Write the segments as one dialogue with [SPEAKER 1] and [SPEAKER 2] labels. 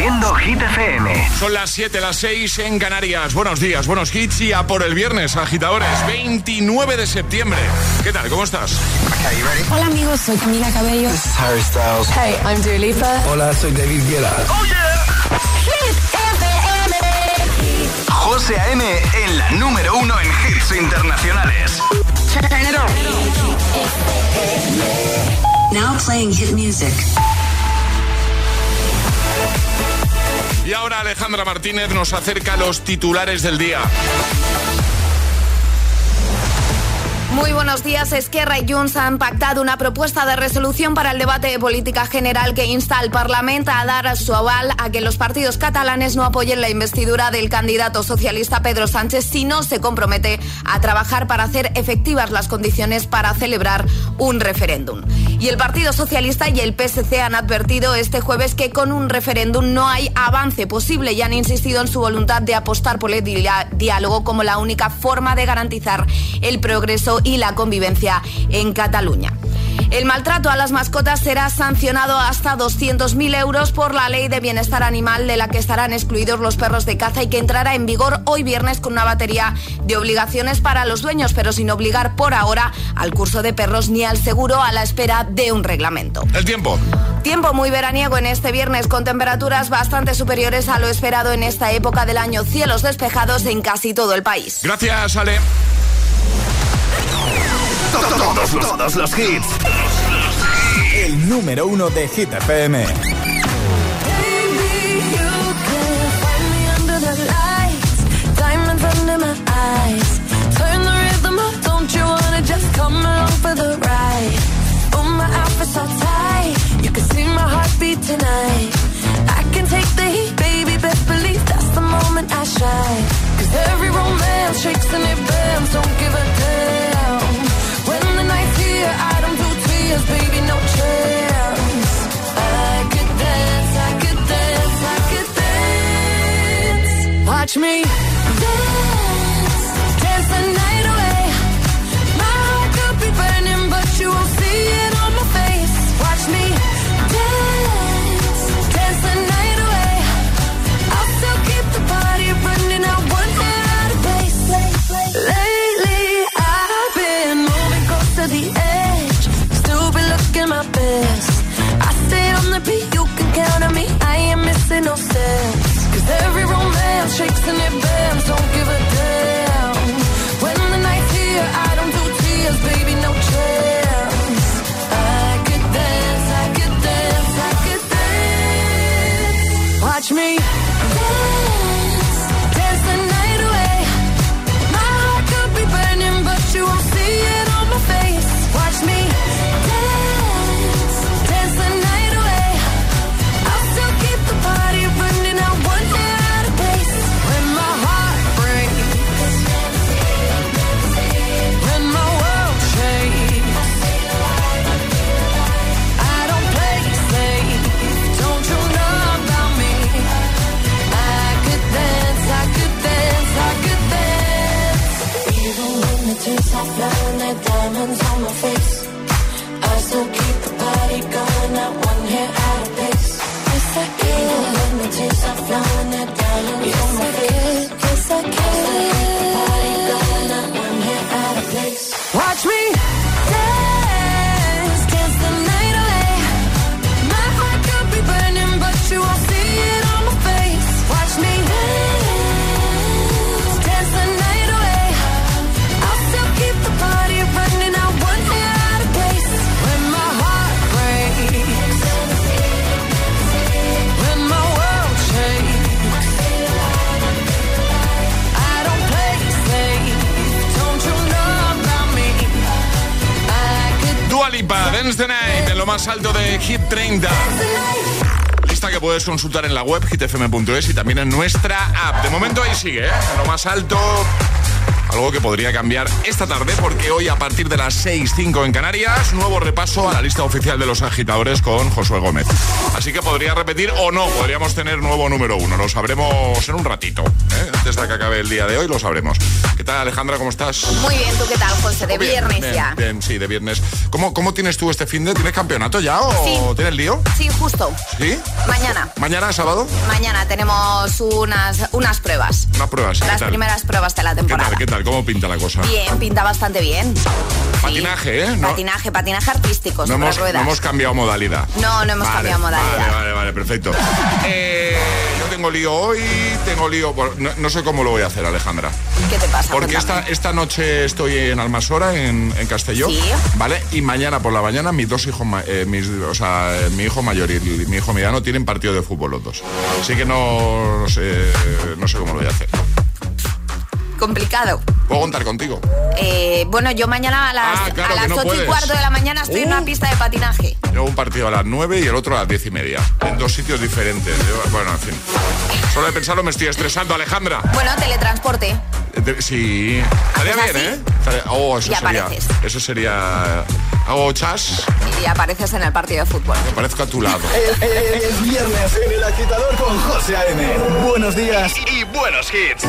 [SPEAKER 1] Haciendo Hit FM.
[SPEAKER 2] Son las 7, las 6 en Canarias. Buenos días, buenos hits y a por el viernes, agitadores. 29 de septiembre. ¿Qué tal? ¿Cómo estás?
[SPEAKER 3] Hola amigos, soy Camila Cabello.
[SPEAKER 4] This is Harry Styles.
[SPEAKER 3] Hey, I'm Dua Lipa.
[SPEAKER 5] Hola, soy David Guetta.
[SPEAKER 1] ¡Oh, yeah!
[SPEAKER 3] Hit FM.
[SPEAKER 1] José A.M. en la número uno en hits internacionales.
[SPEAKER 3] Turn it on.
[SPEAKER 6] Now playing hit music.
[SPEAKER 2] Y ahora Alejandra Martínez nos acerca los titulares del día.
[SPEAKER 7] Muy buenos días. Esquerra y Junts han pactado una propuesta de resolución para el debate de política general que insta al Parlamento a dar su aval a que los partidos catalanes no apoyen la investidura del candidato socialista Pedro Sánchez si no se compromete a trabajar para hacer efectivas las condiciones para celebrar un referéndum. Y el Partido Socialista y el PSC han advertido este jueves que con un referéndum no hay avance posible y han insistido en su voluntad de apostar por el diálogo como la única forma de garantizar el progreso y la convivencia en Cataluña. El maltrato a las mascotas será sancionado hasta 200.000 euros por la ley de bienestar animal de la que estarán excluidos los perros de caza y que entrará en vigor hoy viernes con una batería de obligaciones para los dueños, pero sin obligar por ahora al curso de perros ni al seguro a la espera de un reglamento.
[SPEAKER 2] El tiempo.
[SPEAKER 7] Tiempo muy veraniego en este viernes con temperaturas bastante superiores a lo esperado en esta época del año. Cielos despejados en casi todo el país.
[SPEAKER 2] Gracias, Ale.
[SPEAKER 1] Todos los, todos los hits.
[SPEAKER 5] El número uno de Hit FM.
[SPEAKER 8] Tonight, I can take the heat, baby. Best believe that's the moment I shine. Cause every romance shakes and it bends, don't give a It's me. Romance shakes and it
[SPEAKER 2] 30. Lista que puedes consultar en la web hitfm.es y también en nuestra app. De momento ahí sigue, ¿eh? Lo más alto, algo que podría cambiar esta tarde porque hoy a partir de las 6.05 en Canarias, nuevo repaso a la lista oficial de los agitadores con Josué Gómez. Así que podría repetir o no, podríamos tener nuevo número uno, lo sabremos en un ratito. ¿eh? Antes de que acabe el día de hoy lo sabremos. ¿Qué tal Alejandra? ¿Cómo estás?
[SPEAKER 7] Muy bien, ¿tú qué tal, José? De
[SPEAKER 2] Bien,
[SPEAKER 7] viernes
[SPEAKER 2] bien,
[SPEAKER 7] ya.
[SPEAKER 2] bien, sí, de viernes. ¿Cómo, ¿Cómo tienes tú este fin de? ¿Tienes campeonato ya o
[SPEAKER 7] Sí.
[SPEAKER 2] tienes lío?
[SPEAKER 7] Sí, justo.
[SPEAKER 2] ¿Sí?
[SPEAKER 7] Mañana.
[SPEAKER 2] ¿Mañana, sábado?
[SPEAKER 7] Mañana tenemos unas, unas pruebas.
[SPEAKER 2] Unas pruebas. ¿qué
[SPEAKER 7] Las primeras pruebas de la
[SPEAKER 2] ¿Qué
[SPEAKER 7] temporada.
[SPEAKER 2] tal? ¿Qué tal? ¿Cómo pinta la cosa?
[SPEAKER 7] Bien, pinta bastante bien.
[SPEAKER 2] Patinaje, ¿eh? No-
[SPEAKER 7] Patinaje, patinaje artístico
[SPEAKER 2] No
[SPEAKER 7] sobre
[SPEAKER 2] hemos,
[SPEAKER 7] ruedas.
[SPEAKER 2] no hemos cambiado modalidad.
[SPEAKER 7] No, no hemos
[SPEAKER 2] Vale,
[SPEAKER 7] cambiado modalidad.
[SPEAKER 2] Vale, vale, vale, perfecto. Eh, yo tengo lío hoy, tengo lío. No, no sé cómo lo voy a hacer, Alejandra.
[SPEAKER 7] ¿Qué te pasa?
[SPEAKER 2] Porque esta, esta noche estoy en Almasora, en, en Castelló.
[SPEAKER 7] Sí.
[SPEAKER 2] ¿Vale? Y mañana por la mañana mis dos hijos, eh, mis, o sea, mi hijo mayor y mi hijo mediano tienen partido de fútbol los dos. Así que no, sé, no sé cómo lo voy a hacer.
[SPEAKER 7] Complicado.
[SPEAKER 2] ¿Puedo contar contigo?
[SPEAKER 7] Eh, bueno, yo mañana a las,
[SPEAKER 2] Ah, claro,
[SPEAKER 7] a las
[SPEAKER 2] no
[SPEAKER 7] 8 y cuarto de la mañana estoy en
[SPEAKER 2] Uh.
[SPEAKER 7] una pista de patinaje.
[SPEAKER 2] Tengo un partido a las 9 y el otro a las 10 y media. En dos sitios diferentes. Yo- bueno, en fin. Solo de pensarlo me estoy estresando, Alejandra.
[SPEAKER 7] Bueno, teletransporte.
[SPEAKER 2] Eh, Sí. Estaría
[SPEAKER 7] ¿Haces
[SPEAKER 2] bien,
[SPEAKER 7] así?
[SPEAKER 2] ¿eh? Estaría- Oh, eso
[SPEAKER 7] Y
[SPEAKER 2] sería.
[SPEAKER 7] apareces.
[SPEAKER 2] Eso sería. Hago chas,
[SPEAKER 7] Y apareces en el partido de fútbol.
[SPEAKER 2] me parezco a tu lado.
[SPEAKER 1] Es, es- es viernes en el agitador con José A.M. Buenos días.
[SPEAKER 9] Y buenos hits.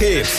[SPEAKER 1] Y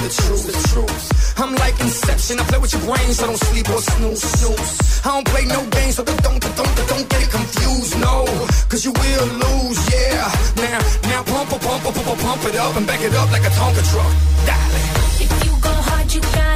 [SPEAKER 10] the truth, the truth. I'm like Inception, I play with your brains, so don't sleep or snooze, snooze. I don't play no games, so don't, don't, don't, don't get it confused, no. Cause you will lose, yeah. Now, now pump, pump, pump, pump, pump, it up and back it up like a Tonka truck.
[SPEAKER 11] If you go hard, you gotta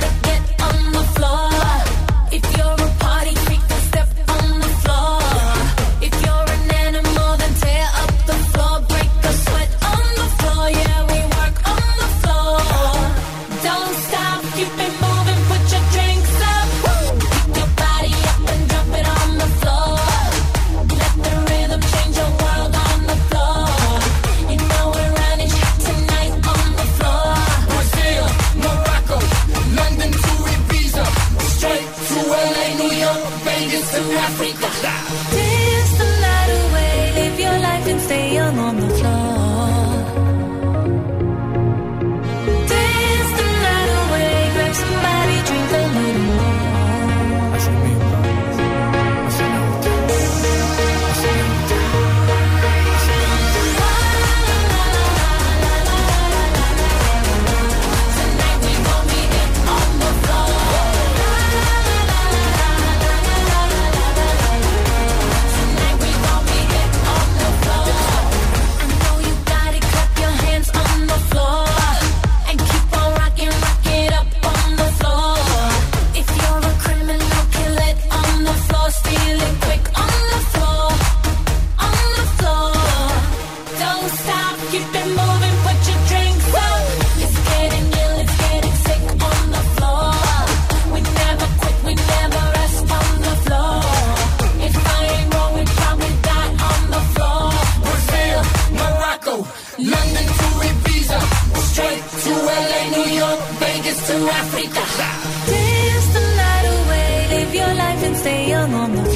[SPEAKER 11] stay young on the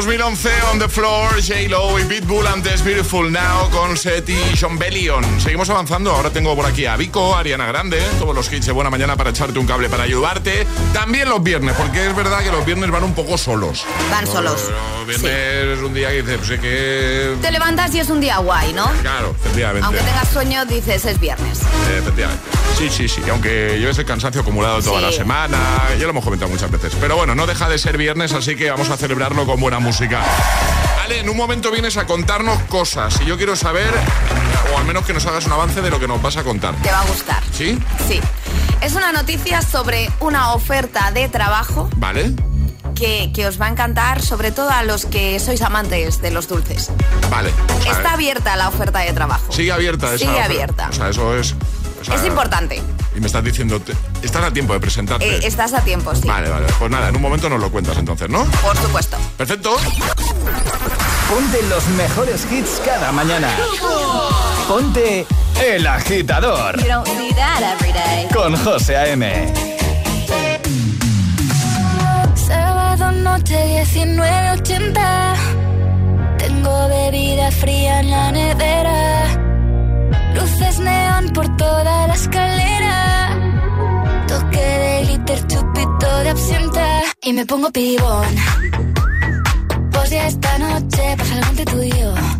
[SPEAKER 2] 2011, On the Floor, J-Lo y Pitbull antes Beautiful Now con Seti y Sean Bellion. Seguimos avanzando, ahora tengo por aquí a Vico, Ariana Grande, todos los hits de buena mañana para echarte un cable para ayudarte. También los viernes, porque es verdad que los viernes van un poco solos.
[SPEAKER 7] Van solos.
[SPEAKER 2] Los viernes es un día que dices, pues es que...
[SPEAKER 7] Te levantas y es un día guay, ¿no?
[SPEAKER 2] Claro, efectivamente.
[SPEAKER 7] Aunque tengas sueño, dices es viernes.
[SPEAKER 2] Efectivamente. Sí, sí, sí. Aunque lleves el cansancio acumulado toda
[SPEAKER 7] Sí.
[SPEAKER 2] la semana, ya lo hemos comentado muchas veces. Pero bueno, no deja de ser viernes, así que vamos a celebrarlo con buena música. Ale, en un momento vienes a contarnos cosas y yo quiero saber, o al menos que nos hagas un avance de lo que nos vas a contar.
[SPEAKER 7] Te va a gustar.
[SPEAKER 2] ¿Sí?
[SPEAKER 7] Sí. Es una noticia sobre una oferta de trabajo
[SPEAKER 2] ¿Vale?
[SPEAKER 7] que, que os va a encantar, sobre todo a los que sois amantes de los dulces.
[SPEAKER 2] Vale.
[SPEAKER 7] Está abierta la oferta de trabajo.
[SPEAKER 2] Sigue abierta esa
[SPEAKER 7] Sigue
[SPEAKER 2] oferta.
[SPEAKER 7] abierta.
[SPEAKER 2] O sea, eso es... o sea,
[SPEAKER 7] Es importante.
[SPEAKER 2] Y me estás diciendo, estás a tiempo de presentarte.
[SPEAKER 7] Eh, estás a tiempo, sí.
[SPEAKER 2] Vale, vale. Pues nada, en un momento nos lo cuentas entonces, ¿no?
[SPEAKER 7] Por supuesto.
[SPEAKER 2] Perfecto.
[SPEAKER 1] Ponte los mejores hits cada mañana. Ponte El Agitador
[SPEAKER 11] You don't see that every day.
[SPEAKER 1] con José A.M.
[SPEAKER 11] Sábado noche 1980. Tengo bebida fría en la nevera. Luces neón por toda la escalera. Toque de glitter, chupito de absenta. Y me pongo pibón. Pues ya esta noche pasa algo.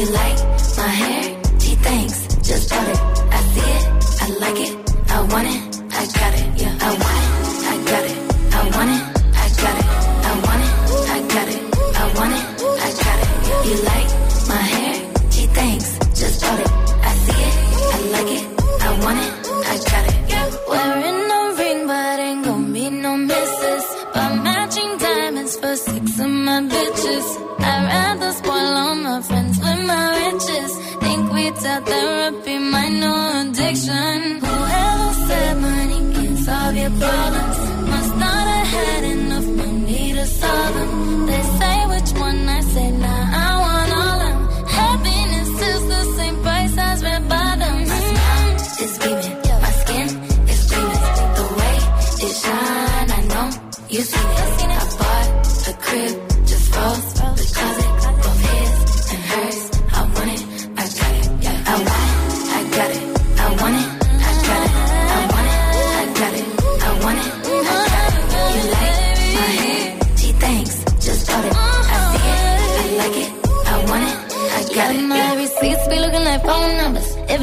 [SPEAKER 12] You like my hair? Gee, thinks, Just bought it. I see it. I like it. I want it. I got it. Yeah. I want it.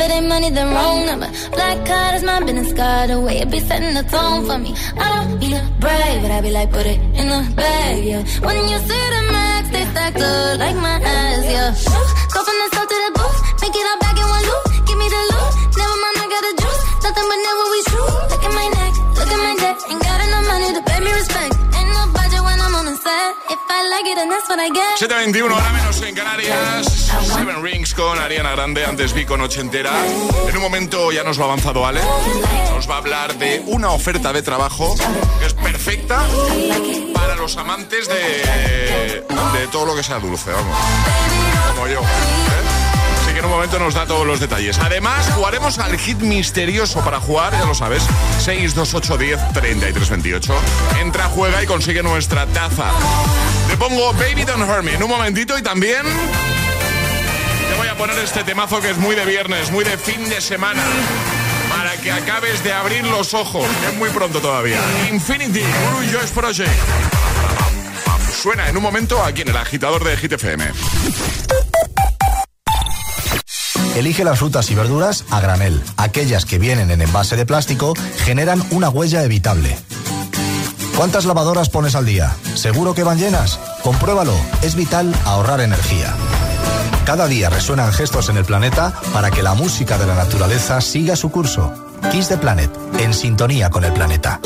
[SPEAKER 12] It ain't money, then wrong number. Black card is my business card. The way it be setting the tone for me. I don't be the brave, but I be like, put it in the bag, yeah. When you see the max, they stacked up like my ass, yeah. Go from the south to the booth, make it all back
[SPEAKER 2] 721 hora menos en Canarias. Seven Rings con Ariana Grande, antes vi con ochentera. En un momento ya nos lo ha avanzado Ale. Nos va a hablar de una oferta de trabajo que es perfecta para los amantes de, de todo lo que sea dulce, vamos. Como yo. ¿eh? En un momento nos da todos los detalles. Además, jugaremos al hit misterioso para jugar, ya lo sabes. 628 10 33 28. Entra, juega y consigue nuestra taza. Te pongo Baby Don't Hurt Me en un momentito y también te voy a poner este temazo que es muy de viernes, muy de fin de semana. Para que acabes de abrir los ojos, es muy pronto todavía. Infinity, Blue Joyce Project. Suena en un momento aquí en el agitador de Hit FM.
[SPEAKER 13] Elige las frutas y verduras a granel. Aquellas que vienen en envase de plástico generan una huella evitable. ¿Cuántas lavadoras pones al día? ¿Seguro que van llenas? Compruébalo. Es vital ahorrar energía. Cada día resuenan gestos en el planeta para que la música de la naturaleza siga su curso. Kiss the Planet, en sintonía con el planeta.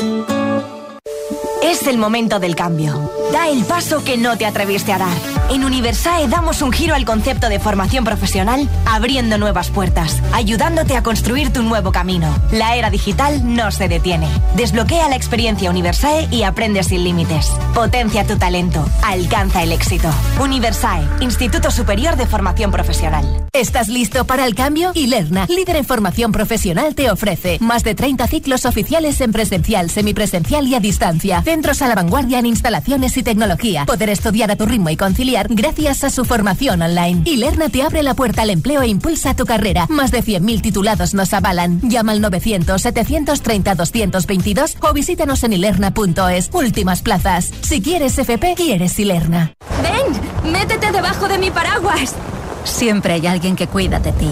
[SPEAKER 14] Es el momento del cambio. Da el paso que no te atreviste a dar. En Universae damos un giro al concepto de formación profesional, abriendo nuevas puertas, ayudándote a construir tu nuevo camino. La era digital no se detiene. Desbloquea la experiencia Universae y aprende sin límites. Potencia tu talento. Alcanza el éxito. Universae, Instituto Superior de Formación Profesional.
[SPEAKER 15] ¿Estás listo para el cambio? Ilerna, líder en formación profesional, te ofrece más de 30 ciclos oficiales en presencial, semipresencial y a distancia. Centros a la vanguardia en instalaciones y tecnología. Poder estudiar a tu ritmo y conciliar gracias a su formación online. Ilerna te abre la puerta al empleo e impulsa tu carrera. Más de 100.000 titulados nos avalan. Llama al 900-730-222 o visítanos en ilerna.es. Últimas plazas. Si quieres FP, quieres Ilerna.
[SPEAKER 16] ¡Ven! ¡Métete debajo de mi paraguas! Siempre hay alguien que cuida de ti.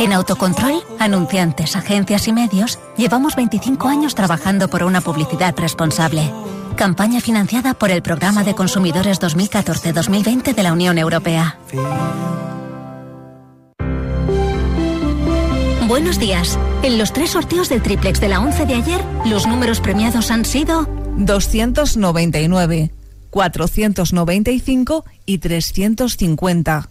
[SPEAKER 16] En Autocontrol, anunciantes, agencias y medios, llevamos 25 años trabajando por una publicidad responsable. Campaña financiada por el Programa de Consumidores 2014-2020 de la Unión Europea. Buenos días. En los tres sorteos del triplex de la 11 de ayer, los números premiados han sido
[SPEAKER 17] 299, 495 y 350.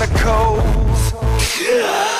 [SPEAKER 10] Chemicals. I'm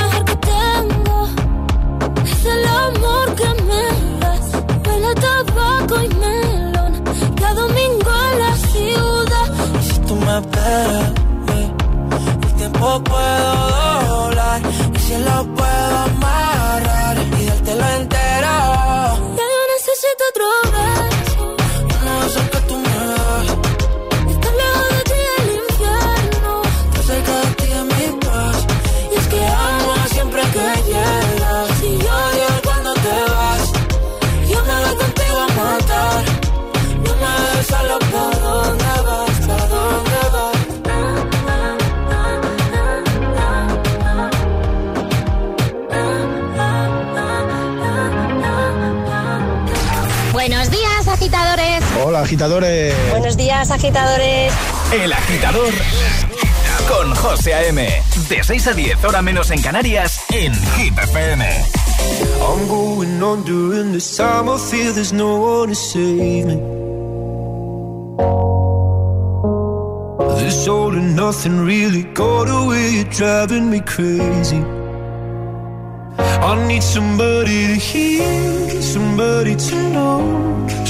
[SPEAKER 12] huele tabaco y melón. Cada domingo en la ciudad.
[SPEAKER 8] Y si tú me esperas, el tiempo puedo doblar. Y si lo puedo amarrar
[SPEAKER 18] agitadores. Buenos días, agitadores.
[SPEAKER 1] El Agitador con José A.M. De 6 a 10, hora menos en Canarias, en Hit FM.
[SPEAKER 19] I'm going on during this time. I feel there's no one to save me. This all and nothing really got away. You're driving me crazy. I need somebody to hear, somebody to know,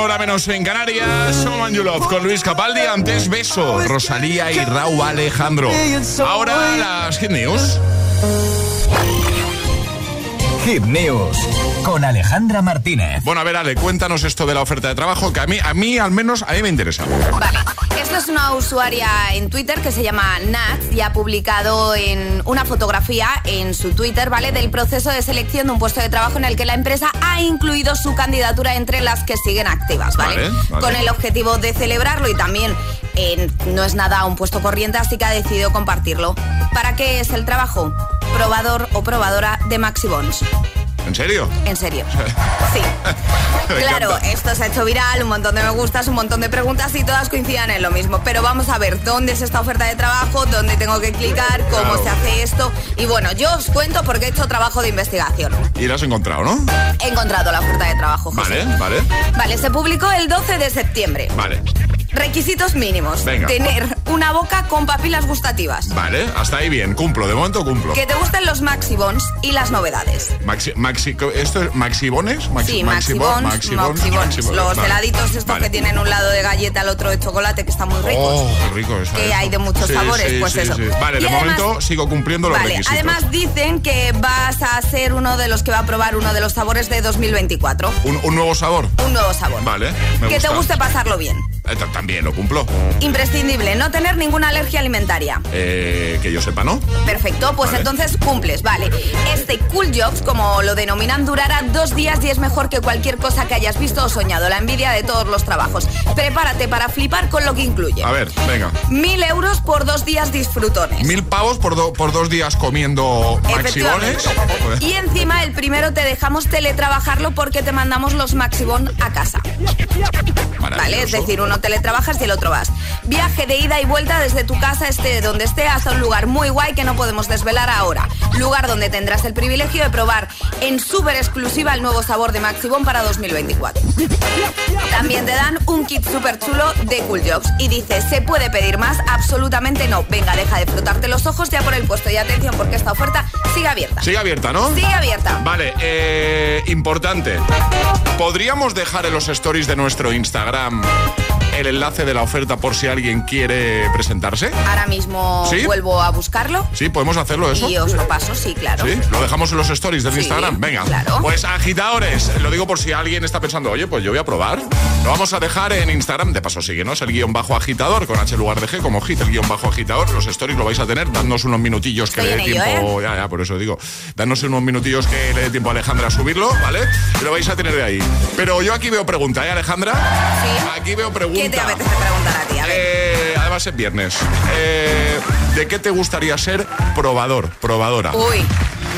[SPEAKER 2] 7.31 hora menos en Canarias. Someone You Love con Luis Capaldi. Antes Beso, Rosalía y Raúl Alejandro. Ahora las Hit News.
[SPEAKER 1] Hit News con Alejandra Martínez.
[SPEAKER 2] Bueno, a ver, Ale, cuéntanos esto de la oferta de trabajo, que a mí, a mí al menos, a mí me interesa.
[SPEAKER 7] Vale, esto es una usuaria en Twitter que se llama Nat y ha publicado en una fotografía en su Twitter, ¿vale? Del proceso de selección de un puesto de trabajo en el que la empresa ha incluido su candidatura entre las que siguen activas, ¿vale?
[SPEAKER 2] Vale, vale.
[SPEAKER 7] Con el objetivo de celebrarlo y también eh, no es nada un puesto corriente, así que ha decidido compartirlo. ¿Para qué es el trabajo? Probador o probadora de Maxibons.
[SPEAKER 2] ¿En serio?
[SPEAKER 7] En serio. Sí. Claro, esto se ha hecho viral, un montón de me gustas, un montón de preguntas y todas coincidan en lo mismo. Pero vamos a ver dónde es esta oferta de trabajo, dónde tengo que clicar, cómo
[SPEAKER 2] Claro.
[SPEAKER 7] se hace esto. Y bueno, yo os cuento porque he hecho trabajo de investigación.
[SPEAKER 2] Y lo has encontrado, ¿no?
[SPEAKER 7] He encontrado la oferta de trabajo. José.
[SPEAKER 2] Vale, vale,
[SPEAKER 7] Vale, se publicó el 12 de septiembre.
[SPEAKER 2] vale.
[SPEAKER 7] Requisitos mínimos.
[SPEAKER 2] Venga.
[SPEAKER 7] Tener una boca con papilas gustativas.
[SPEAKER 2] Vale, hasta ahí bien. Cumplo, de momento cumplo.
[SPEAKER 7] Que te gusten los maxibons y las novedades.
[SPEAKER 2] Maxi, maxi, ¿Esto es maxibones? Maxi-
[SPEAKER 7] Sí,
[SPEAKER 2] maxibon,
[SPEAKER 7] maxibons,
[SPEAKER 2] maxibon,
[SPEAKER 7] maxibons.
[SPEAKER 2] maxibon.
[SPEAKER 7] Los
[SPEAKER 2] Vale.
[SPEAKER 7] heladitos estos
[SPEAKER 2] Vale.
[SPEAKER 7] que tienen un lado de galleta, el otro de chocolate, que están muy ricos.
[SPEAKER 2] Oh, qué rico eso.
[SPEAKER 7] que
[SPEAKER 2] eso.
[SPEAKER 7] hay de muchos
[SPEAKER 2] Sí,
[SPEAKER 7] sabores,
[SPEAKER 2] sí,
[SPEAKER 7] pues
[SPEAKER 2] sí,
[SPEAKER 7] eso.
[SPEAKER 2] Vale,
[SPEAKER 7] Y
[SPEAKER 2] de
[SPEAKER 7] además-
[SPEAKER 2] momento sigo cumpliendo los
[SPEAKER 7] Vale,
[SPEAKER 2] requisitos.
[SPEAKER 7] además dicen que vas a ser uno de los que va a probar uno de los sabores de 2024.
[SPEAKER 2] ¿Un, un nuevo sabor?
[SPEAKER 7] Un nuevo sabor.
[SPEAKER 2] Vale, me
[SPEAKER 7] que
[SPEAKER 2] gusta.
[SPEAKER 7] te guste pasarlo bien.
[SPEAKER 2] Eh, ta- también lo cumplo.
[SPEAKER 7] Imprescindible, no tener ninguna alergia alimentaria.
[SPEAKER 2] Eh, que yo sepa, ¿no?
[SPEAKER 7] Perfecto, pues
[SPEAKER 2] Vale.
[SPEAKER 7] entonces cumples, vale. Este Cool Jobs, como lo denominan, durará dos días y es mejor que cualquier cosa que hayas visto o soñado. La envidia de todos los trabajos. Prepárate para flipar con lo que incluye.
[SPEAKER 2] A ver, venga.
[SPEAKER 7] Mil euros por dos días disfrutones.
[SPEAKER 2] Mil pavos por, do- por dos días comiendo maxibones.
[SPEAKER 7] Efectivamente. Y encima el primero te dejamos teletrabajarlo porque te mandamos los Maxibon a casa. ¿Vale? Es decir, uno teletrabajas y el otro vas. Viaje de ida y vuelta desde tu casa, esté donde esté, hasta un lugar muy guay que no podemos desvelar ahora. Lugar donde tendrás el privilegio de probar en súper exclusiva el nuevo sabor de Maxibon para 2024. También te dan un kit súper chulo de Cool Jobs. Y dice, ¿se puede pedir más? Absolutamente no. Venga, deja de frotarte los ojos ya por el puesto. Y atención, porque esta oferta sigue abierta.
[SPEAKER 2] Sigue abierta, ¿no?
[SPEAKER 7] Sigue abierta.
[SPEAKER 2] Vale, eh, importante. ¿Podríamos dejar en los stories de nuestro Instagram el enlace de la oferta por si alguien quiere presentarse?
[SPEAKER 7] Ahora mismo
[SPEAKER 2] ¿Sí?
[SPEAKER 7] vuelvo a buscarlo.
[SPEAKER 2] Sí, podemos hacerlo eso.
[SPEAKER 7] Y os lo paso, sí, claro.
[SPEAKER 2] ¿Sí? ¿Lo dejamos en los stories del
[SPEAKER 7] Sí,
[SPEAKER 2] Instagram? Venga.
[SPEAKER 7] claro.
[SPEAKER 2] Pues agitadores, lo digo por si alguien está pensando, oye, pues yo voy a probar. Lo vamos a dejar en Instagram. De paso, síguenos, el guion bajo agitador, con H lugar de G, como hit, el guion bajo agitador. Los stories lo vais a tener, dadnos unos minutillos que
[SPEAKER 7] Estoy
[SPEAKER 2] le dé
[SPEAKER 7] en ello, ¿eh?
[SPEAKER 2] tiempo. Ya, ya, por eso digo. Dadnos unos minutillos que le dé tiempo a Alejandra a subirlo, ¿vale? Y lo vais a tener de ahí. Pero yo aquí veo pregunta, ¿eh, Alejandra?
[SPEAKER 7] Sí.
[SPEAKER 2] Aquí veo pregunta.
[SPEAKER 7] ¿Qué te apetece preguntar a ti? A ver.
[SPEAKER 2] Eh, además es viernes. Eh, ¿De qué te gustaría ser probador, probadora?
[SPEAKER 7] Uy,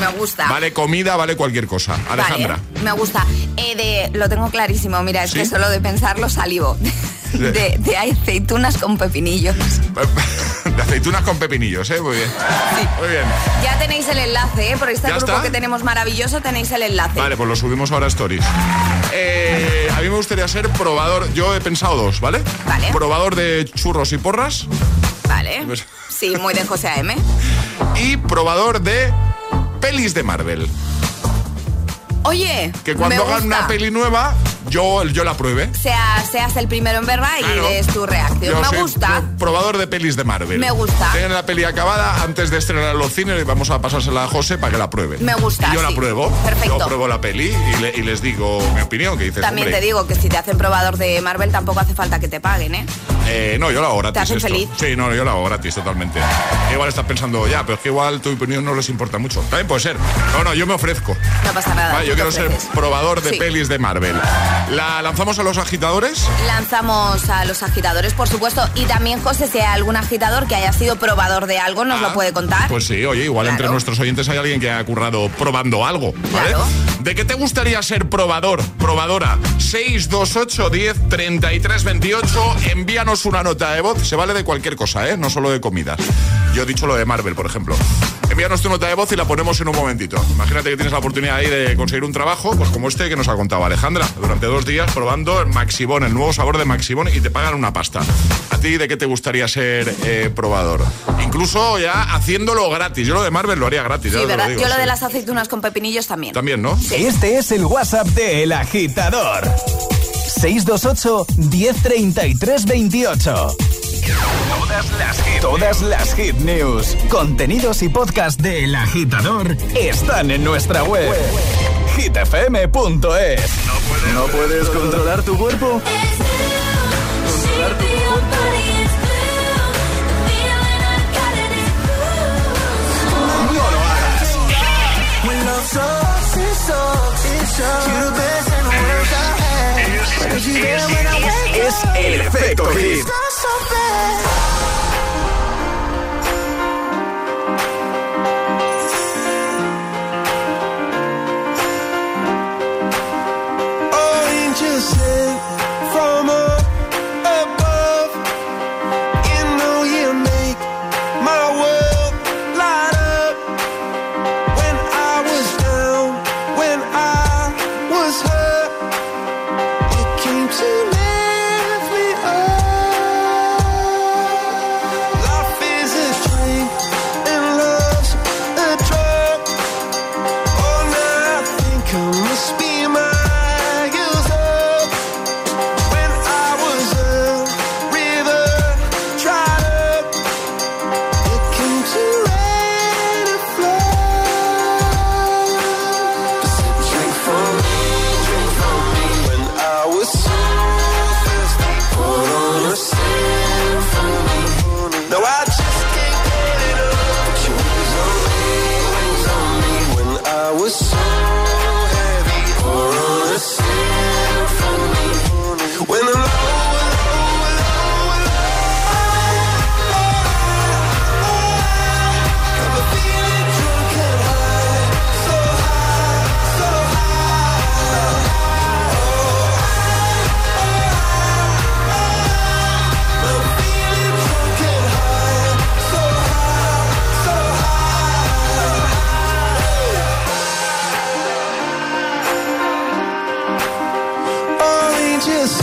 [SPEAKER 7] me gusta.
[SPEAKER 2] Vale comida, vale cualquier cosa. Alejandra.
[SPEAKER 7] Vale, me gusta. Eh, de, lo tengo clarísimo, mira, es
[SPEAKER 2] ¿Sí?
[SPEAKER 7] que solo de pensarlo salivo.
[SPEAKER 2] De-
[SPEAKER 7] aceitunas con pepinillos.
[SPEAKER 2] De aceitunas con pepinillos, ¿eh? Muy bien. Muy bien.
[SPEAKER 7] Ya tenéis el enlace, ¿eh? Por este
[SPEAKER 2] ¿Ya
[SPEAKER 7] grupo
[SPEAKER 2] está?
[SPEAKER 7] que tenemos maravilloso tenéis el enlace.
[SPEAKER 2] Vale, pues lo subimos ahora a Stories. Eh, a mí me gustaría ser probador. Yo he pensado dos, ¿vale?
[SPEAKER 7] Vale.
[SPEAKER 2] Probador de churros y porras
[SPEAKER 7] Vale.
[SPEAKER 2] Pues-
[SPEAKER 7] Sí, muy de José A.M.
[SPEAKER 2] y probador de pelis de Marvel.
[SPEAKER 7] Oye,
[SPEAKER 2] Que cuando hagan una peli nueva, yo, yo la pruebe.
[SPEAKER 7] Sea, seas el primero en verla y
[SPEAKER 2] Claro.
[SPEAKER 7] des tu reacción.
[SPEAKER 2] Yo
[SPEAKER 7] me
[SPEAKER 2] soy
[SPEAKER 7] gusta.
[SPEAKER 2] pro- probador de pelis de Marvel.
[SPEAKER 7] Me gusta.
[SPEAKER 2] Tengan la peli acabada antes de estrenar en los cines y vamos a pasársela a José para que la pruebe.
[SPEAKER 7] Me gusta,
[SPEAKER 2] Y yo la pruebo.
[SPEAKER 7] Perfecto.
[SPEAKER 2] Yo pruebo la peli y, le- y les digo mi opinión, que dices,
[SPEAKER 7] También
[SPEAKER 2] hombre,
[SPEAKER 7] te digo que si te hacen probador de Marvel tampoco hace falta que te paguen, ¿eh?
[SPEAKER 2] eh, no, yo lo hago gratis.
[SPEAKER 7] hacen
[SPEAKER 2] esto.
[SPEAKER 7] feliz.
[SPEAKER 2] Sí, no, yo lo hago gratis totalmente. Igual estás pensando, ya, pero es que igual tu opinión no les importa mucho. También puede ser. No, no, yo me ofrezco.
[SPEAKER 7] No pasa nada.
[SPEAKER 2] Vale, yo
[SPEAKER 7] te
[SPEAKER 2] quiero ser probador de
[SPEAKER 7] Sí.
[SPEAKER 2] pelis de Marvel. ¿La lanzamos a los agitadores?
[SPEAKER 7] Lanzamos a los agitadores, por supuesto, y también, José, si hay algún agitador que haya sido probador de algo, nos
[SPEAKER 2] Ah,
[SPEAKER 7] lo puede contar.
[SPEAKER 2] Pues sí, oye, igual entre nuestros oyentes hay alguien que ha currado probando algo, ¿vale?
[SPEAKER 7] Claro.
[SPEAKER 2] ¿De qué te gustaría ser probador, probadora? 628 10 33 28. Envíanos una nota de voz. Se vale de cualquier cosa, ¿eh? No solo de comidas. Yo he dicho lo de Marvel, por ejemplo. Envíanos tu nota de voz y la ponemos en un momentito. Imagínate que tienes la oportunidad ahí de conseguir un trabajo, pues como este que nos ha contado Alejandra, durante dos días probando el Maxibón, el nuevo sabor de Maxibón y te pagan una pasta. ¿A ti de qué te gustaría ser eh, probador? Incluso ya haciéndolo gratis. Yo lo de Marvel lo haría gratis.
[SPEAKER 7] Yo lo de las aceitunas con pepinillos también.
[SPEAKER 2] También, ¿no? Sí.
[SPEAKER 1] Este es el WhatsApp de El Agitador.
[SPEAKER 19] 628 1033 28
[SPEAKER 1] Todas las hit,
[SPEAKER 19] todas las hit news, contenidos y podcast de El Agitador están en nuestra web. hitfm.es. No puedes, controlar tu cuerpo. No lo hagas. Es el efecto hit.
[SPEAKER 8] just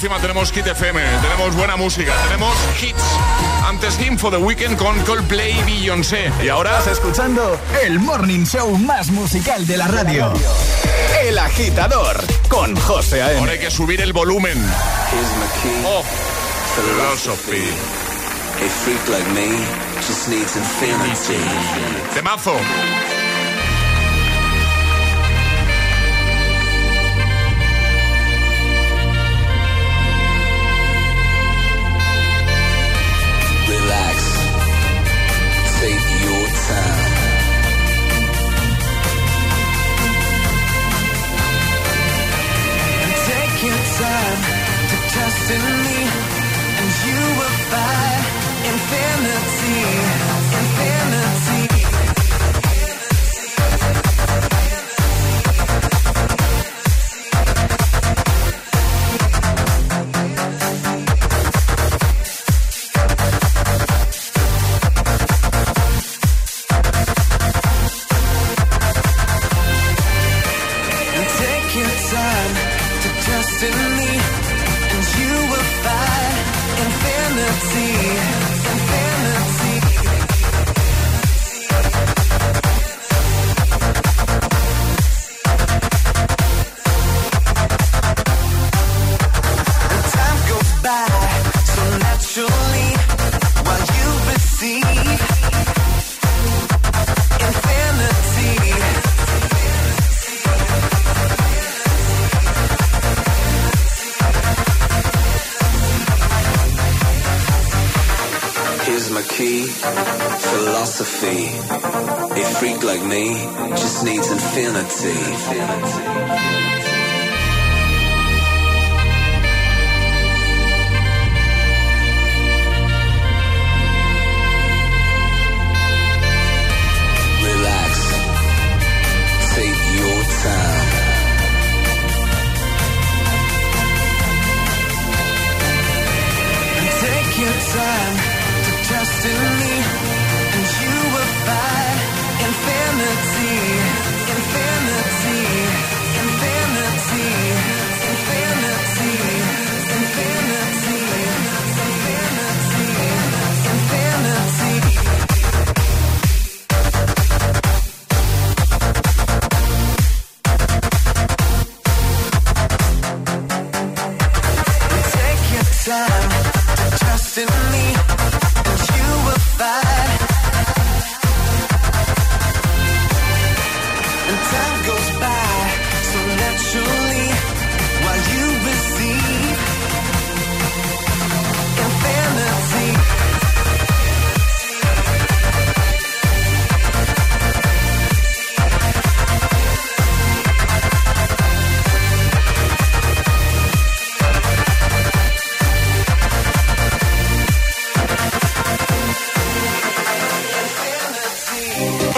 [SPEAKER 2] encima tenemos Hit FM, tenemos buena música, tenemos hits. Antes Info de Weekend con Coldplay y Beyoncé. Y ahora
[SPEAKER 1] estás escuchando el morning show más musical de la radio. El agitador con José A.M.
[SPEAKER 2] Ahora hay que subir el volumen. Oh, philosophy.
[SPEAKER 20] A freak like me just needs infinity.
[SPEAKER 2] Temazo.
[SPEAKER 9] and you will find infinity. infinity. infinity.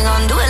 [SPEAKER 12] Ain't nobody gonna do it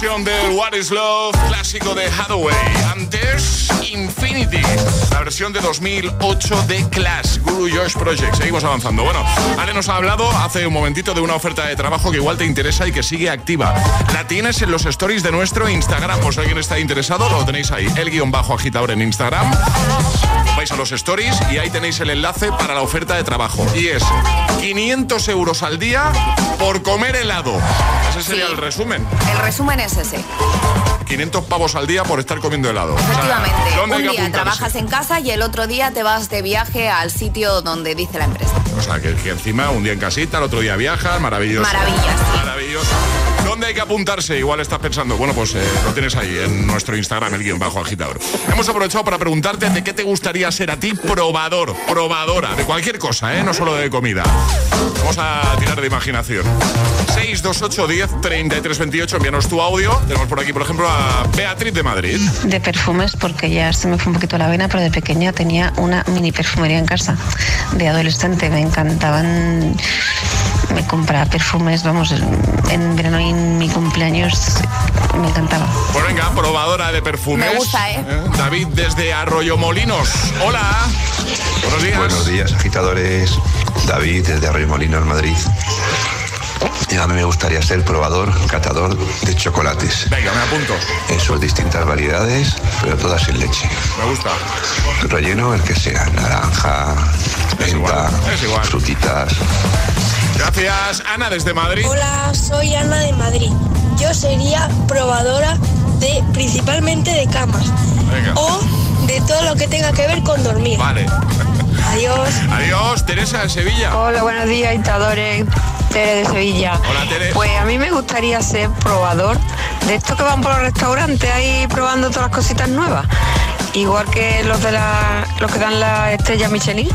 [SPEAKER 2] versión del What is Love, clásico de Hathaway. Antes, Infinity, la versión de 2008 de Clash, Guru Josh Project. Seguimos avanzando. Bueno, Ale nos ha hablado hace un momentito de una oferta de trabajo que igual te interesa y que sigue activa. La tienes en los stories de nuestro Instagram. Pues si alguien está interesado, lo tenéis ahí. El guion bajo agitador en Instagram. Vais a los stories y ahí tenéis el enlace para la oferta de trabajo. Y es 500 euros al día por comer helado. Ese sería
[SPEAKER 7] Sí.
[SPEAKER 2] el resumen.
[SPEAKER 7] El resumen es ese.
[SPEAKER 2] 500 pavos al día por estar comiendo helado. O sea,
[SPEAKER 7] Efectivamente.
[SPEAKER 2] ¿dónde hay
[SPEAKER 7] Un día trabajas en casa y el otro día te vas de viaje al sitio donde dice la empresa.
[SPEAKER 2] O sea, que, que encima un día en casita, el otro día viajas, maravilloso.
[SPEAKER 7] Maravillas.
[SPEAKER 2] Maravilloso. ¿Dónde hay que apuntarse? Igual estás pensando, bueno, pues eh, lo tienes ahí en nuestro Instagram, el guion bajo agitador. Hemos aprovechado para preguntarte de qué te gustaría ser a ti probador, probadora, de cualquier cosa, ¿eh? No solo de comida. Vamos a tirar de imaginación. 628 10 33 28, envíanos tu audio. Tenemos por aquí, por ejemplo, a Beatriz de Madrid.
[SPEAKER 21] De perfumes, porque ya se me fue un poquito la vena, pero de pequeña tenía una mini perfumería en casa. De adolescente me encantaban, me compraba perfumes, vamos, en verano y mi cumpleaños me encantaba.
[SPEAKER 2] Pues venga, probadora de perfumes.
[SPEAKER 21] Me gusta, ¿eh?
[SPEAKER 2] David desde Arroyo Molinos. Hola. Buenos días.
[SPEAKER 22] Buenos días, agitadores. David, desde Arroyomolinos, Madrid. Y a mí me gustaría ser probador, catador de chocolates.
[SPEAKER 2] Venga, me apunto.
[SPEAKER 22] En sus distintas variedades, pero todas sin leche.
[SPEAKER 2] Me gusta.
[SPEAKER 22] Relleno el que sea, naranja, menta, frutitas.
[SPEAKER 2] Gracias, Ana desde Madrid.
[SPEAKER 23] Hola, soy Ana de Madrid. Yo sería probadora de principalmente de camas
[SPEAKER 2] Venga.
[SPEAKER 23] o de todo lo que tenga que ver con dormir.
[SPEAKER 2] Vale.
[SPEAKER 23] Adiós.
[SPEAKER 2] Adiós, Teresa de Sevilla.
[SPEAKER 24] Hola, buenos días, dictadores. Tere de Sevilla.
[SPEAKER 2] Hola, Tere.
[SPEAKER 24] Pues a mí me gustaría ser probador de estos que van por los restaurantes ahí probando todas las cositas nuevas. Igual que los de la, los que dan la estrella Michelin,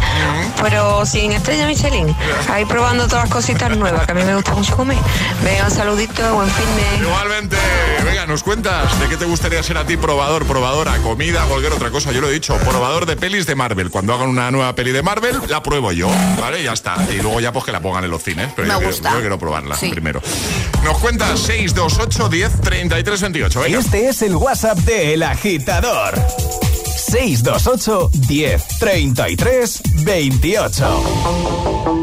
[SPEAKER 24] pero sin estrella Michelin. Ahí probando todas las cositas nuevas, que a mí me gusta mucho comer. Venga, un saludito, buen fin de...
[SPEAKER 2] Igualmente, venga, nos cuentas de qué te gustaría ser a ti probador, probadora, comida, cualquier otra cosa. Yo lo he dicho, probador de pelis de Marvel. Cuando hagan una nueva peli de Marvel, la pruebo yo, ¿vale? Ya está. Y luego ya pues que la pongan en los cines. Pero
[SPEAKER 7] Me
[SPEAKER 2] yo, quiero-
[SPEAKER 7] gusta.
[SPEAKER 2] yo quiero probarla
[SPEAKER 7] Sí.
[SPEAKER 2] primero. Nos cuentas 628 10 33 28. Venga.
[SPEAKER 1] Este es el WhatsApp de El Agitador. 628 10 33 28.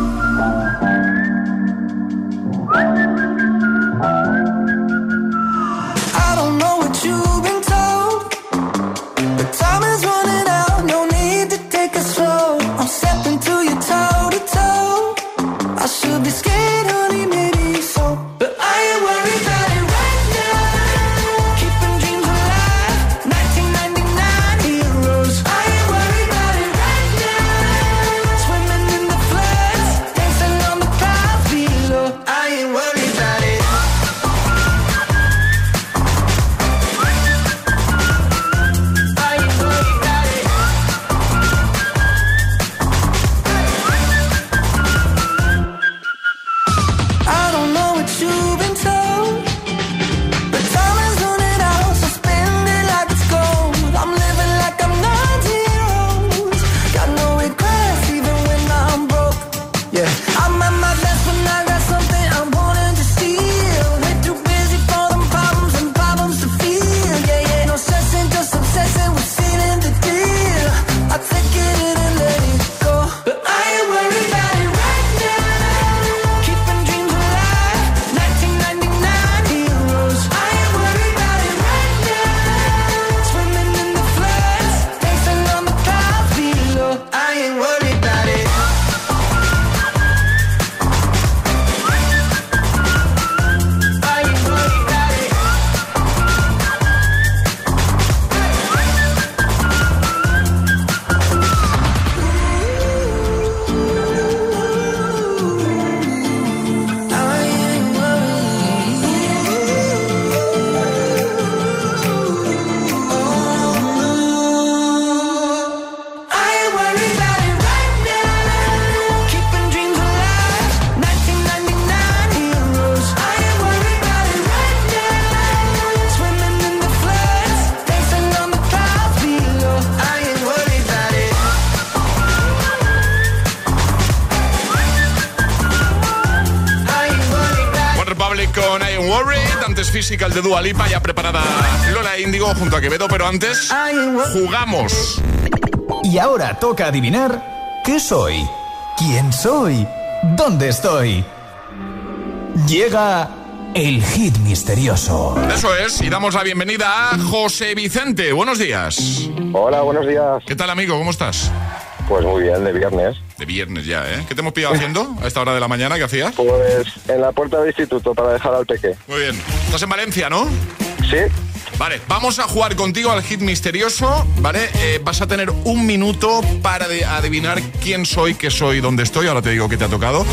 [SPEAKER 2] Physical de Dua Lipa, ya preparada Lola Índigo junto a Quevedo, pero antes jugamos.
[SPEAKER 1] Y ahora toca adivinar qué soy, quién soy, dónde estoy. Llega el hit misterioso.
[SPEAKER 2] Eso es, y damos la bienvenida a José Vicente. Buenos días.
[SPEAKER 25] Hola, buenos días.
[SPEAKER 2] ¿Qué tal, amigo? ¿Cómo estás?
[SPEAKER 25] Pues muy bien, de viernes.
[SPEAKER 2] De viernes ya, ¿eh? ¿Qué te hemos pillado haciendo a esta hora de la mañana? ¿Qué hacías?
[SPEAKER 25] Pues en la puerta del instituto para dejar al peque.
[SPEAKER 2] Muy bien. Estás en Valencia, ¿no?
[SPEAKER 25] Sí.
[SPEAKER 2] Vale, vamos a jugar contigo al hit misterioso, ¿vale? Eh, vas a tener un minuto para de- adivinar quién soy, qué soy, dónde estoy. Ahora te digo qué te ha tocado.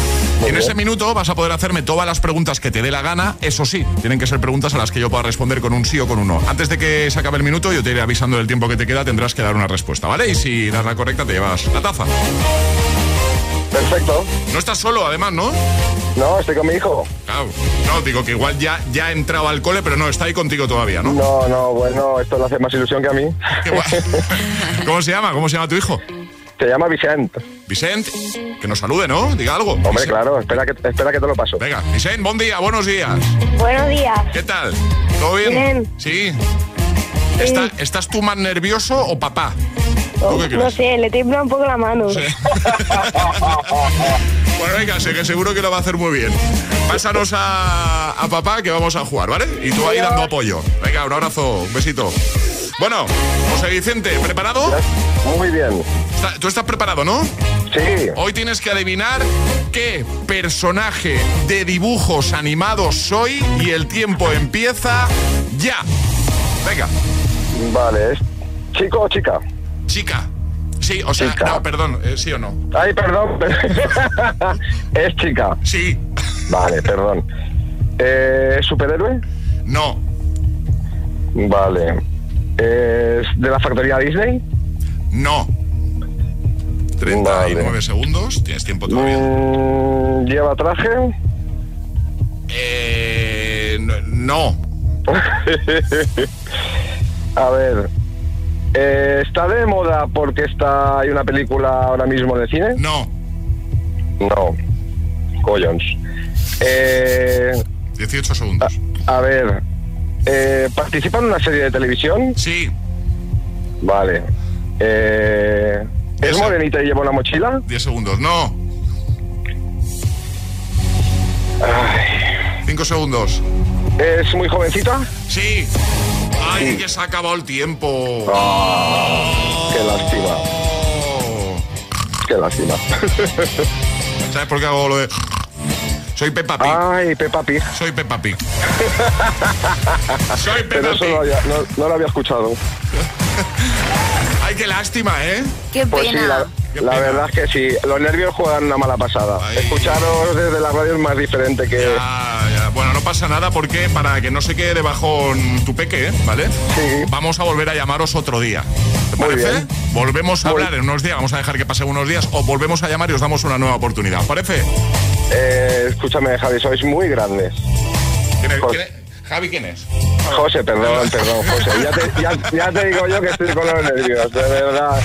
[SPEAKER 2] en ese minuto vas a poder hacerme todas las preguntas que te dé la gana. Eso sí, tienen que ser preguntas a las que yo pueda responder con un sí o con un no. Antes de que se acabe el minuto, yo te iré avisando del tiempo que te queda. Tendrás que dar una respuesta, ¿vale? Y si das la correcta, te llevas la taza.
[SPEAKER 25] Perfecto.
[SPEAKER 2] No estás solo, además, ¿no?
[SPEAKER 25] No, estoy con mi hijo.
[SPEAKER 2] Claro. No, digo que igual ya, ya ha entrado al cole, pero no, está ahí contigo todavía, ¿no?
[SPEAKER 25] No, no, bueno, esto le hace más ilusión que a mí.
[SPEAKER 2] ¿Cómo se llama? ¿Cómo se llama tu hijo?
[SPEAKER 25] Se llama Vicente.
[SPEAKER 2] Vicente, que nos salude, ¿no? Diga algo.
[SPEAKER 25] Hombre,
[SPEAKER 2] Vicent.
[SPEAKER 25] claro, espera que, espera que te lo paso.
[SPEAKER 2] Venga, Vicente, buen día, buenos días.
[SPEAKER 23] Buenos días.
[SPEAKER 2] ¿Qué tal? ¿Todo bien?
[SPEAKER 23] Bien.
[SPEAKER 2] Sí. ¿Está- ¿Estás tú más nervioso o papá? ¿Tú qué
[SPEAKER 23] No sé, le tiembla un poco la mano.
[SPEAKER 2] Bueno, venga, sé que seguro que lo va a hacer muy bien. Pásanos a, a papá que vamos a jugar, ¿vale? Y tú ahí dando apoyo. Venga, un abrazo, un besito. Bueno, José Vicente, ¿preparado?
[SPEAKER 25] Muy bien.
[SPEAKER 2] Está- ¿Tú estás preparado, no?
[SPEAKER 25] Sí.
[SPEAKER 2] Hoy tienes que adivinar qué personaje de dibujos animados soy y el tiempo empieza ya. Venga.
[SPEAKER 25] Vale, ¿es chico o chica?
[SPEAKER 2] Chica. Sí, o sea, no, perdón, eh, sí o no.
[SPEAKER 25] Ay, perdón. es chica.
[SPEAKER 2] Sí.
[SPEAKER 25] Vale, perdón. Eh, ¿Es superhéroe?
[SPEAKER 2] No.
[SPEAKER 25] Vale. ¿Es de la factoría Disney?
[SPEAKER 2] No. 39 segundos, tienes tiempo todavía.
[SPEAKER 25] Mm, ¿Lleva traje?
[SPEAKER 2] Eh, no- no.
[SPEAKER 25] A ver. Eh, ¿Está de moda porque está hay una película ahora mismo en el cine?
[SPEAKER 2] No.
[SPEAKER 25] No. Collons. Eh,
[SPEAKER 2] 18 segundos.
[SPEAKER 25] a ver. eh, ¿Participa en una serie de televisión?
[SPEAKER 2] Sí.
[SPEAKER 25] Vale. Eh, ¿Es morenita y lleva una mochila?
[SPEAKER 2] 10 segundos. No. 5 segundos.
[SPEAKER 25] ¿Es muy jovencita?
[SPEAKER 2] Sí. Ay, que se ha acabado el tiempo.
[SPEAKER 25] Qué lástima. Qué lástima.
[SPEAKER 2] ¿Sabes por qué hago lo de.? Soy Peppa Pig.
[SPEAKER 25] Ay, Peppa Pig.
[SPEAKER 2] Soy Peppa Pig. Soy
[SPEAKER 25] Pero
[SPEAKER 2] Peppa
[SPEAKER 25] eso
[SPEAKER 2] Pig.
[SPEAKER 25] no, había- no- no lo había escuchado.
[SPEAKER 2] Ay, qué lástima, ¿eh?
[SPEAKER 7] Qué
[SPEAKER 25] Pues sí, la, la verdad es que sí. Los nervios juegan una mala pasada. Escucharos desde la radio es más diferente que...
[SPEAKER 2] Ya. Bueno, no pasa nada porque para que no se quede debajo tu peque, ¿eh? ¿vale? Vamos a volver a llamaros otro día. ¿Te
[SPEAKER 25] Muy
[SPEAKER 2] parece?
[SPEAKER 25] bien.
[SPEAKER 2] Volvemos a hablar en unos días, vamos a dejar que pasen unos días o volvemos a llamar y os damos una nueva oportunidad. ¿Os ¿Parece?
[SPEAKER 25] Eh, escúchame, Javi, sois muy grandes.
[SPEAKER 2] ¿Quién es-
[SPEAKER 25] Jos-
[SPEAKER 2] quién es? Javi, ¿quién es?
[SPEAKER 25] José, perdón, perdón, José. Ya te, ya- ya te digo yo que estoy con los nervios, de verdad.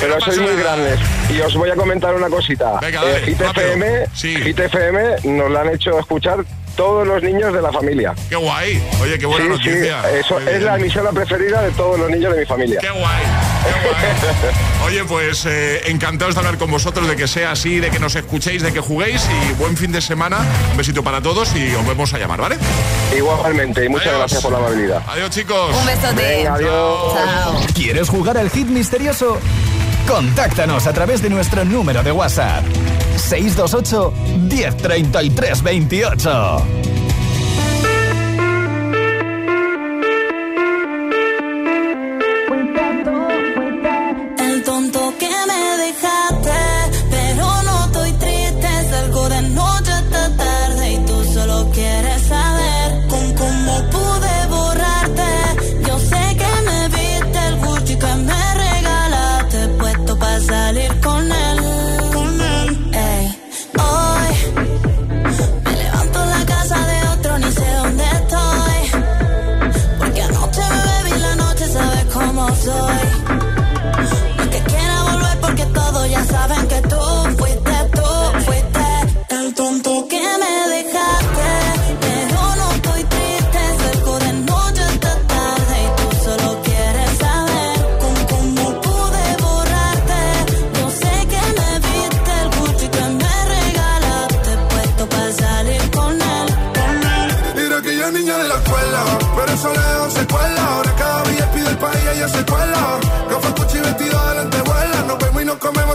[SPEAKER 25] Pero
[SPEAKER 2] no
[SPEAKER 25] sois muy
[SPEAKER 2] nada.
[SPEAKER 25] grandes. Y os voy a comentar una cosita.
[SPEAKER 2] Venga,
[SPEAKER 25] Eh, Hit
[SPEAKER 2] rápido.
[SPEAKER 25] FM, Hit FM nos la han hecho escuchar todos los niños de la familia.
[SPEAKER 2] ¡Qué guay! Oye, qué buena
[SPEAKER 25] Sí,
[SPEAKER 2] noticia.
[SPEAKER 25] sí, eso es la emisora preferida de todos los niños de mi familia.
[SPEAKER 2] ¡Qué guay! Oye, pues eh, encantados de hablar con vosotros, de que sea así, de que nos escuchéis, de que juguéis y buen fin de semana. Un besito para todos y os vemos a llamar, ¿vale?
[SPEAKER 25] Igualmente, y muchas
[SPEAKER 2] Adiós.
[SPEAKER 25] gracias por la amabilidad.
[SPEAKER 2] Adiós, chicos.
[SPEAKER 7] Un besote.
[SPEAKER 25] Venga, adiós.
[SPEAKER 7] Chao.
[SPEAKER 1] ¿Quieres jugar al hit misterioso? Contáctanos a través de nuestro número de WhatsApp. 628 1033 28.